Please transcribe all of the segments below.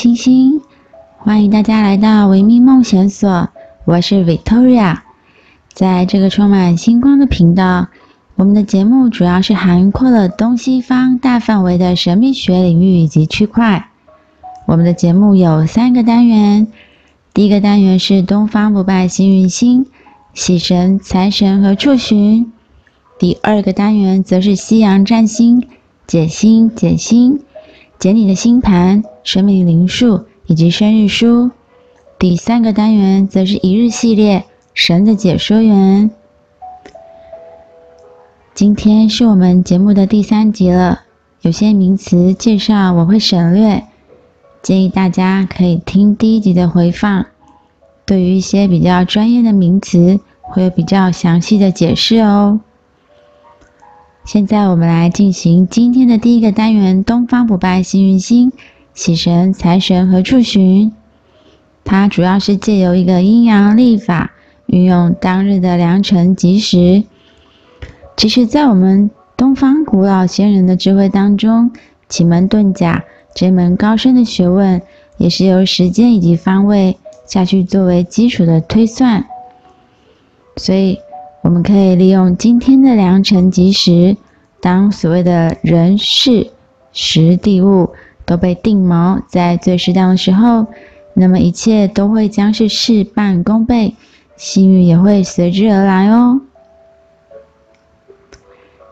星，星。欢迎大家来到维密梦想所，我是 Victoria。在这个充满星光的频道，我们的节目主要是涵括了东西方大范围的神秘学领域以及区块。我们的节目有三个单元，第一个单元是东方不败幸运星，喜神、财神和处寻；第二个单元则是西洋占星，解星、解星。解你的星盘、神秘灵数以及生日书。第三个单元则是一日系列《神的解说员》。今天是我们节目的第三集了，有些名词介绍我会省略，建议大家可以听第一集的回放。对于一些比较专业的名词，会有比较详细的解释哦。现在我们来进行今天的第一个单元：东方不败幸运星、喜神、财神和处寻。它主要是借由一个阴阳历法，运用当日的良辰吉时。其实，在我们东方古老先人的智慧当中，奇门遁甲这门高深的学问，也是由时间以及方位下去作为基础的推算。所以。我们可以利用今天的良辰吉时，当所谓的人事时地物都被定锚在最适当的时候，那么一切都会将是事半功倍，幸运也会随之而来哦。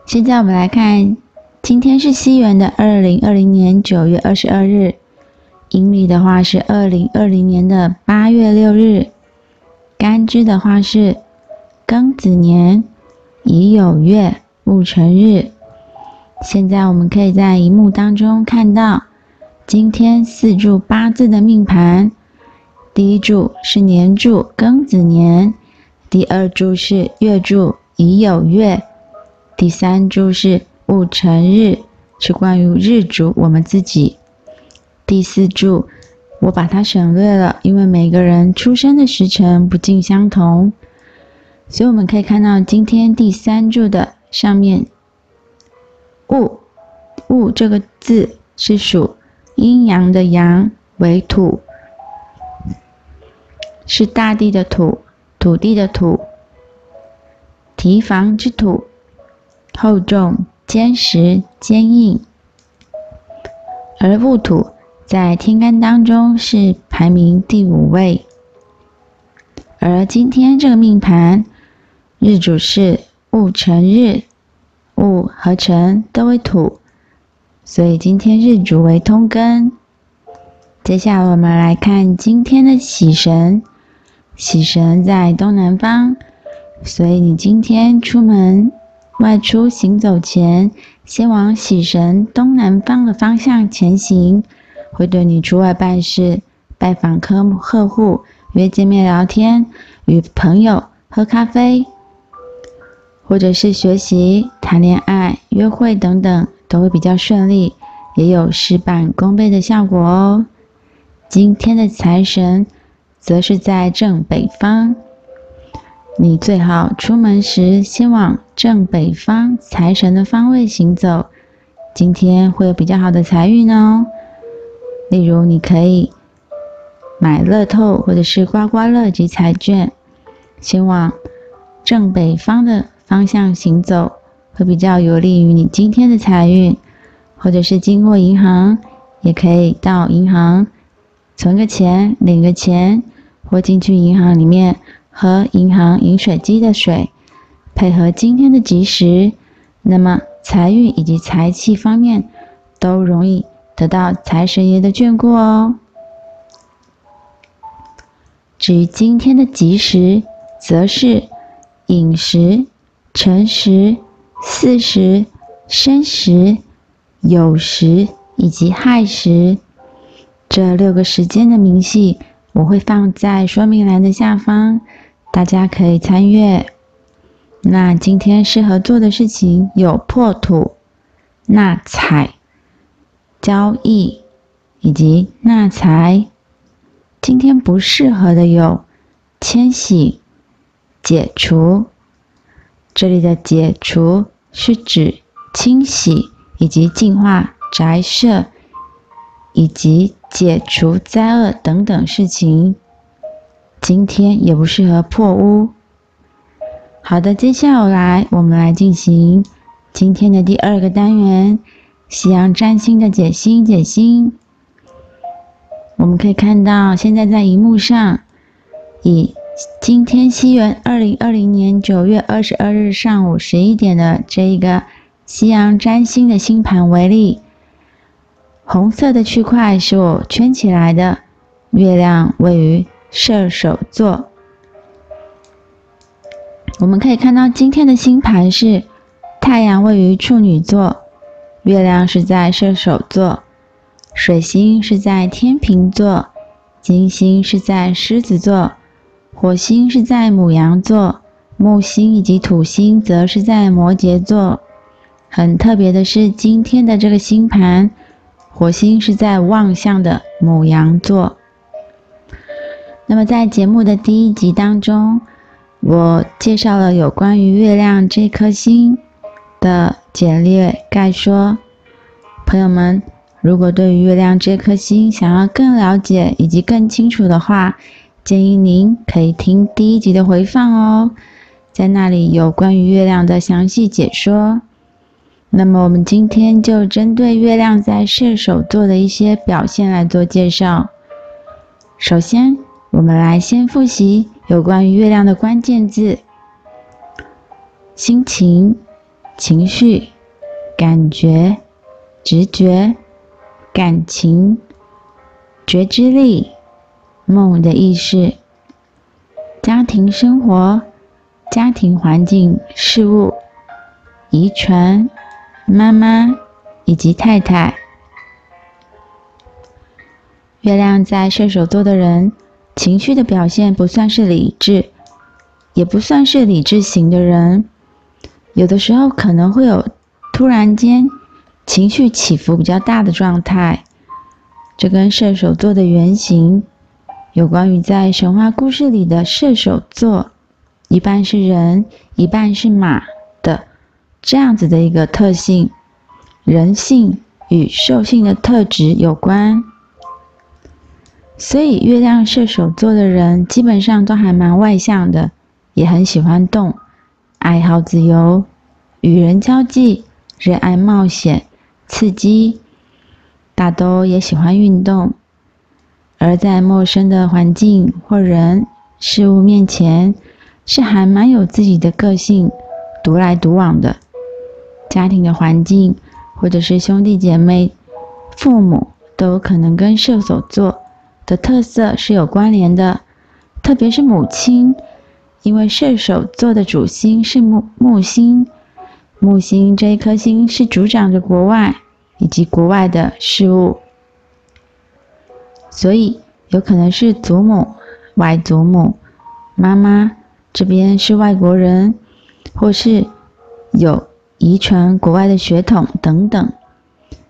现在我们来看，今天是西元的二零二零年九月二十二日，阴历的话是二零二零年的八月六日，干支的话是。庚子年乙酉月戊辰日，现在我们可以在荧幕当中看到今天四柱八字的命盘。第一柱是年柱庚子年，第二柱是月柱乙酉月，第三柱是戊辰日，是关于日主我们自己。第四柱我把它省略了，因为每个人出生的时辰不尽相同。所以我们可以看到，今天第三柱的上面“戊”，“戊”这个字是属阴阳的阳为土，是大地的土，土地的土，提防之土，厚重、坚实、坚硬。而戊土在天干当中是排名第五位，而今天这个命盘。日主是戊辰日，戊和辰都为土，所以今天日主为通根。接下来我们来看今天的喜神，喜神在东南方，所以你今天出门外出行走前，先往喜神东南方的方向前行，会对你出外办事、拜访客客户、约见面聊天、与朋友喝咖啡。或者是学习、谈恋爱、约会等等，都会比较顺利，也有事半功倍的效果哦。今天的财神则是在正北方，你最好出门时先往正北方财神的方位行走，今天会有比较好的财运哦。例如，你可以买乐透或者是刮刮乐及彩券，先往正北方的。方向行走会比较有利于你今天的财运，或者是经过银行，也可以到银行存个钱、领个钱，或进去银行里面喝银行饮水机的水，配合今天的吉时，那么财运以及财气方面都容易得到财神爷的眷顾哦。至于今天的吉时，则是寅时。辰时、巳时、申时、酉时以及亥时，这六个时间的明细我会放在说明栏的下方，大家可以参阅。那今天适合做的事情有破土、纳采、交易以及纳财。今天不适合的有迁徙、解除。这里的解除是指清洗以及净化宅舍，以及解除灾厄等等事情。今天也不适合破屋。好的，接下来我们来进行今天的第二个单元——夕阳占星的解析解析。我们可以看到，现在在荧幕上，以今天西元二零二零年九月二十二日上午十一点的这一个夕阳占星的星盘为例，红色的区块是我圈起来的，月亮位于射手座。我们可以看到今天的星盘是太阳位于处女座，月亮是在射手座，水星是在天秤座，金星是在狮子座，火星是在牡羊座，木星以及土星则是在摩羯座。很特别的是，今天的这个星盘，火星是在旺相的牡羊座。那么在节目的第一集当中，我介绍了有关于月亮这颗星的简略概说。朋友们，如果对于月亮这颗星想要更了解以及更清楚的话，建议您可以听第一集的回放哦，在那里有关于月亮的详细解说。那么我们今天就针对月亮在射手座的一些表现来做介绍。首先，我们来先复习有关于月亮的关键字：心情、情绪、感觉、直觉、感情、觉知力、梦的意识、家庭生活、家庭环境、事物、遗传、妈妈以及太太。月亮在射手座的人。情绪的表现不算是理智，也不算是理智型的人，有的时候可能会有突然间情绪起伏比较大的状态。这跟射手座的原型有关于在神话故事里的射手座，一半是人，一半是马的这样子的一个特性，人性与兽性的特质有关。所以，月亮射手座的人基本上都还蛮外向的，也很喜欢动，爱好自由，与人交际，热爱冒险、刺激，大都也喜欢运动。而在陌生的环境或人事物面前，是还蛮有自己的个性，独来独往的。家庭的环境，或者是兄弟姐妹、父母，都可能跟射手座的特色是有关联的，特别是母亲，因为射手座的主星是木木星，木星这一颗星是主掌着国外以及国外的事物，所以有可能是祖母、外祖母、妈妈这边是外国人，或是有遗传国外的血统等等，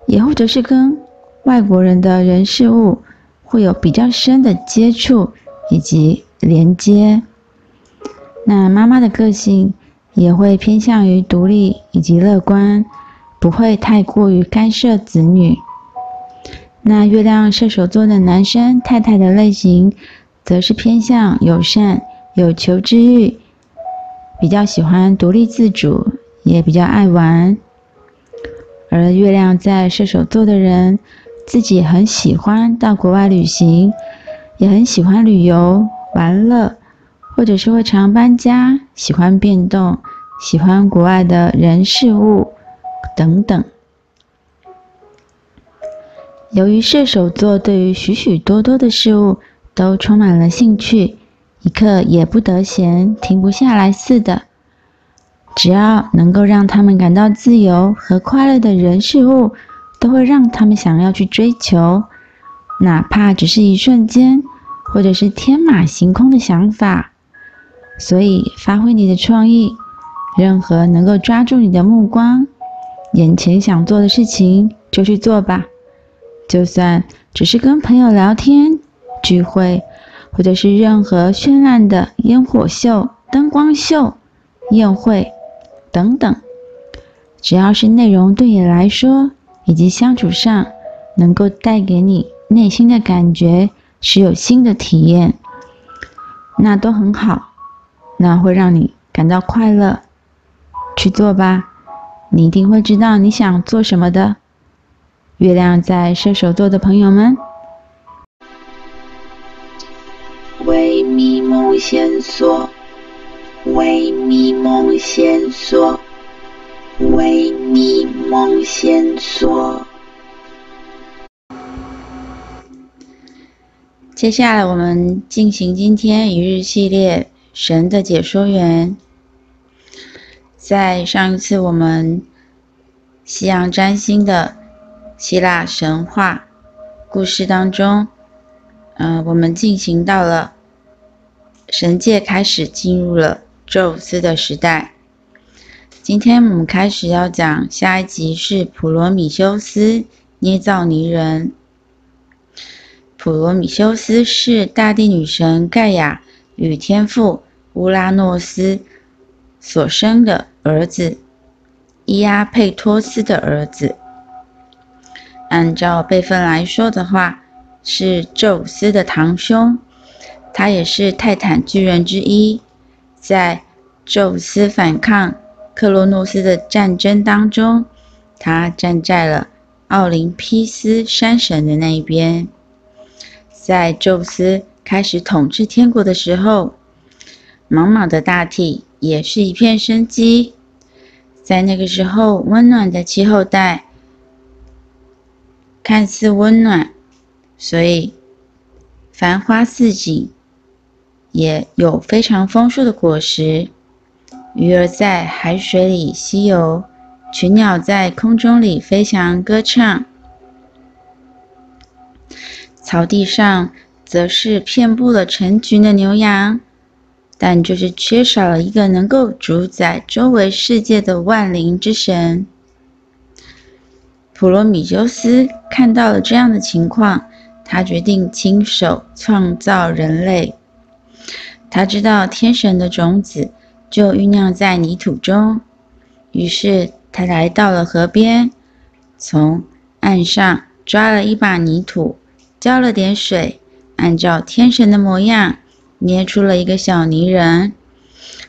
也或者是跟外国人的人事物。会有比较深的接触以及连接。那妈妈的个性也会偏向于独立以及乐观，不会太过于干涉子女。那月亮射手座的男生太太的类型，则是偏向友善、有求知欲，比较喜欢独立自主，也比较爱玩。而月亮在射手座的人，自己很喜欢到国外旅行，也很喜欢旅游玩乐，或者是会常搬家，喜欢变动，喜欢国外的人事物等等。由于射手座对于许许多多的事物都充满了兴趣，一刻也不得闲，停不下来似的。只要能够让他们感到自由和快乐的人事物，都会让他们想要去追求，哪怕只是一瞬间，或者是天马行空的想法。所以，发挥你的创意，任何能够抓住你的目光，眼前想做的事情就去做吧。就算只是跟朋友聊天、聚会，或者是任何绚烂的烟火秀、灯光秀、宴会等等，只要是内容对你来说，以。及相处上能够带给你内心的感觉是有新的体验，那都很好，那会让你感到快乐，去做吧，你一定会知道你想做什么的。月亮在射手座的朋友们，微迷梦线索，微迷梦线索，微迷梦线索。接下来，我们进行今天一日系列神的解说员。在上一次我们西洋占星的希腊神话故事当中，嗯、我们进行到了神界开始进入了宙斯的时代。今天我们开始要讲下一集是普罗米修斯捏造泥人。普罗米修斯是大地女神盖亚与天父乌拉诺斯所生的儿子，伊阿佩托斯的儿子。按照辈分来说的话，是宙斯的堂兄，他也是泰坦巨人之一。在宙斯反抗克洛诺斯的战争当中，他站在了奥林匹斯山神的那一边。在宙斯开始统治天国的时候，茫茫的大地也是一片生机。在那个时候，温暖的气候带看似温暖，所以繁花似锦，也有非常丰硕的果实。鱼儿在海水里嬉游，群鸟在空中里飞翔歌唱。草地上则是遍布了成群的牛羊，但就是缺少了一个能够主宰周围世界的万灵之神。普罗米修斯看到了这样的情况，他决定亲手创造人类。他知道天神的种子就酝酿在泥土中，于是他来到了河边，从岸上抓了一把泥土。浇了点水，按照天神的模样捏出了一个小泥人，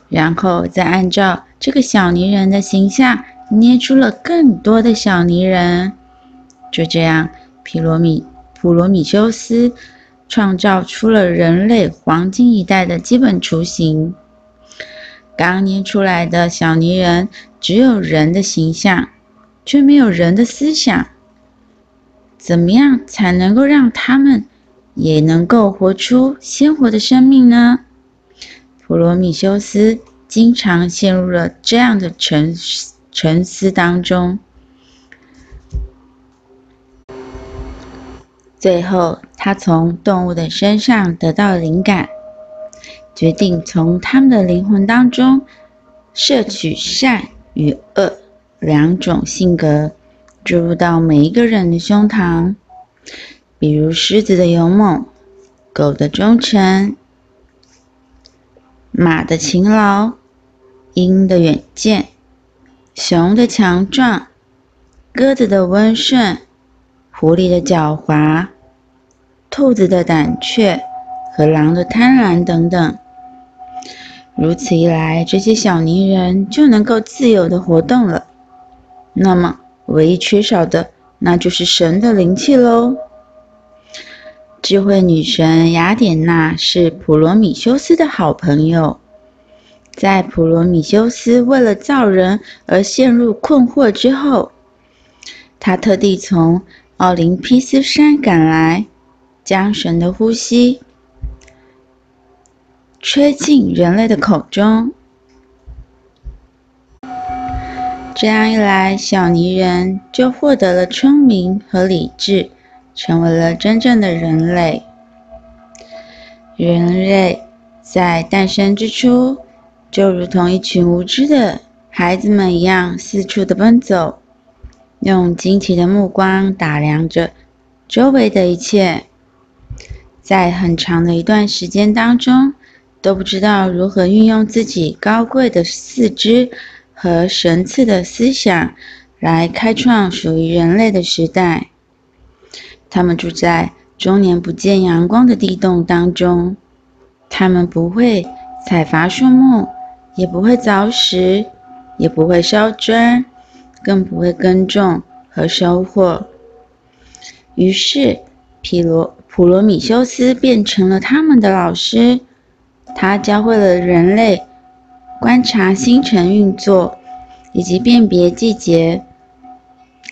然后再按照这个小泥人的形象捏出了更多的小泥人。就这样，皮罗米普罗米修斯创造出了人类黄金一代的基本雏形。刚捏出来的小泥人只有人的形象，却没有人的思想。怎么样才能够让他们也能够活出鲜活的生命呢？普罗米修斯经常陷入了这样的沉思沉思当中。最后，他从动物的身上得到灵感，决定从他们的灵魂当中摄取善与恶两种性格。注入到每一个人的胸膛，比如狮子的勇猛、狗的忠诚、马的勤劳、鹰的远见、熊的强壮、鸽子的温顺、狐狸的狡猾、兔子的胆怯和狼的贪婪等等。如此一来，这些小泥人就能够自由地活动了。那么，唯一缺少的，那就是神的灵气喽。智慧女神雅典娜是普罗米修斯的好朋友。在普罗米修斯为了造人而陷入困惑之后，他特地从奥林匹斯山赶来，将神的呼吸吹进人类的口中。这样一来，小泥人就获得了聪明和理智，成为了真正的人类。人类在诞生之初，就如同一群无知的孩子们一样，四处的奔走，用惊奇的目光打量着周围的一切，在很长的一段时间当中，都不知道如何运用自己高贵的四肢。和神赐的思想来开创属于人类的时代。他们住在终年不见阳光的地洞当中。他们不会采伐树木，也不会凿石，也不会烧砖，更不会耕种和收获。于是，皮罗普罗米修斯变成了他们的老师。他教会了人类观察星辰运作，以及辨别季节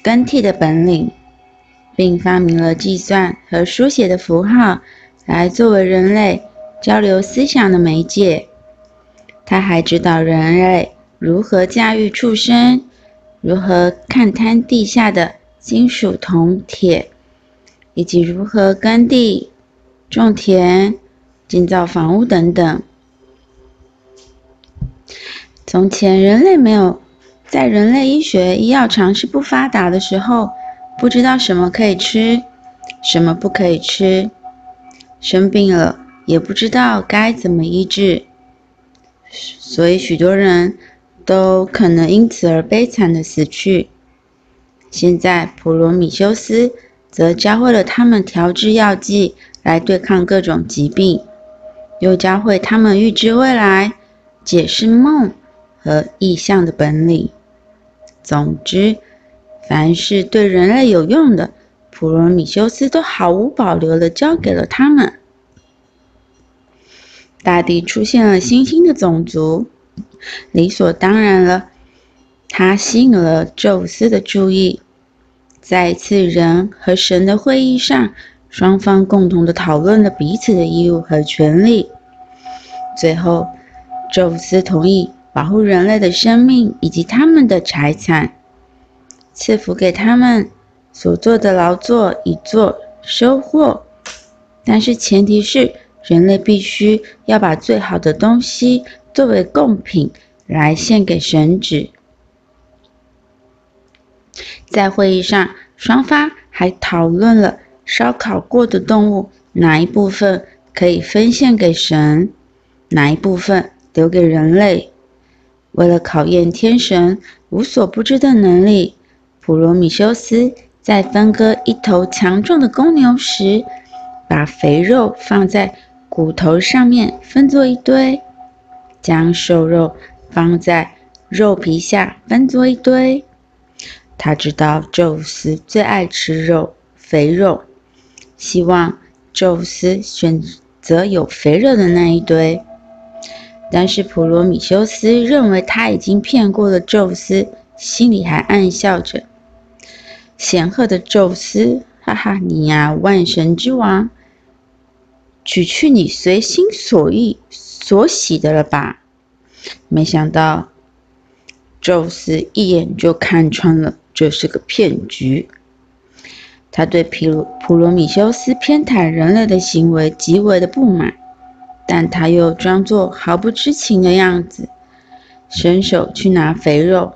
更替的本领，并发明了计算和书写的符号，来作为人类交流思想的媒介。他还指导人类如何驾驭畜生，如何勘探地下的金属、铜、铁，以及如何耕地、种田、建造房屋等等。从前，人类没有在人类医学医药常识不发达的时候，不知道什么可以吃，什么不可以吃，生病了。也不知道该怎么医治，所以许多人都可能因此而悲惨的死去。现在普罗米修斯则教会了他们调制药剂来对抗各种疾病，又教会他们预知未来、解释梦和意象的本领。总之，凡是对人类有用的，普罗米修斯都毫无保留地教给了他们。大地出现了新兴的种族，理所当然了。他吸引了宙斯的注意，在一次人和神的会议上，双方共同的讨论了彼此的义务和权利。最后，宙斯同意保护人类的生命以及他们的财产，赐福给他们所做的劳作以作收获，但是前提是。人类必须要把最好的东西作为贡品来献给神祇。在会议上，双方还讨论了烧烤过的动物哪一部分可以分献给神，哪一部分留给人类。为了考验天神无所不知的能力，普罗米修斯在分割一头强壮的公牛时，把肥肉放在骨头上面分作一堆，将瘦肉放在肉皮下分作一堆。他知道宙斯最爱吃肉，肥肉，希望宙斯选择有肥肉的那一堆。但是普罗米修斯认为他已经骗过了宙斯，心里还暗笑着：“显赫的宙斯，哈哈，你呀，万神之王。”取去你随心所欲所喜的了吧？没想到，宙斯一眼就看穿了这是个骗局。他对皮罗普罗米修斯偏袒人类的行为极为的不满，但他又装作毫不知情的样子，伸手去拿肥肉。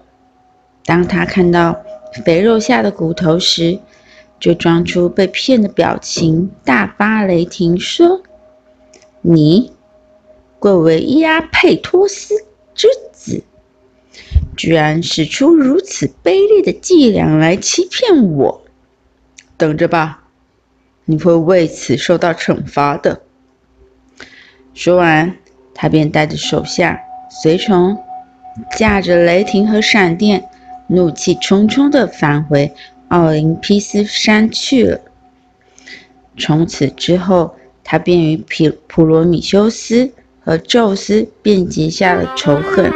当他看到肥肉下的骨头时，就装出被骗的表情，大发雷霆，说：“你贵为伊阿佩托斯之子，居然使出如此卑劣的伎俩来欺骗我！等着吧，你会为此受到惩罚的。”说完，他便带着手下随从，驾着雷霆和闪电，怒气冲冲地返回。奥林匹斯山去了。从此之后，他便与普普罗米修斯和宙斯便结下了仇恨。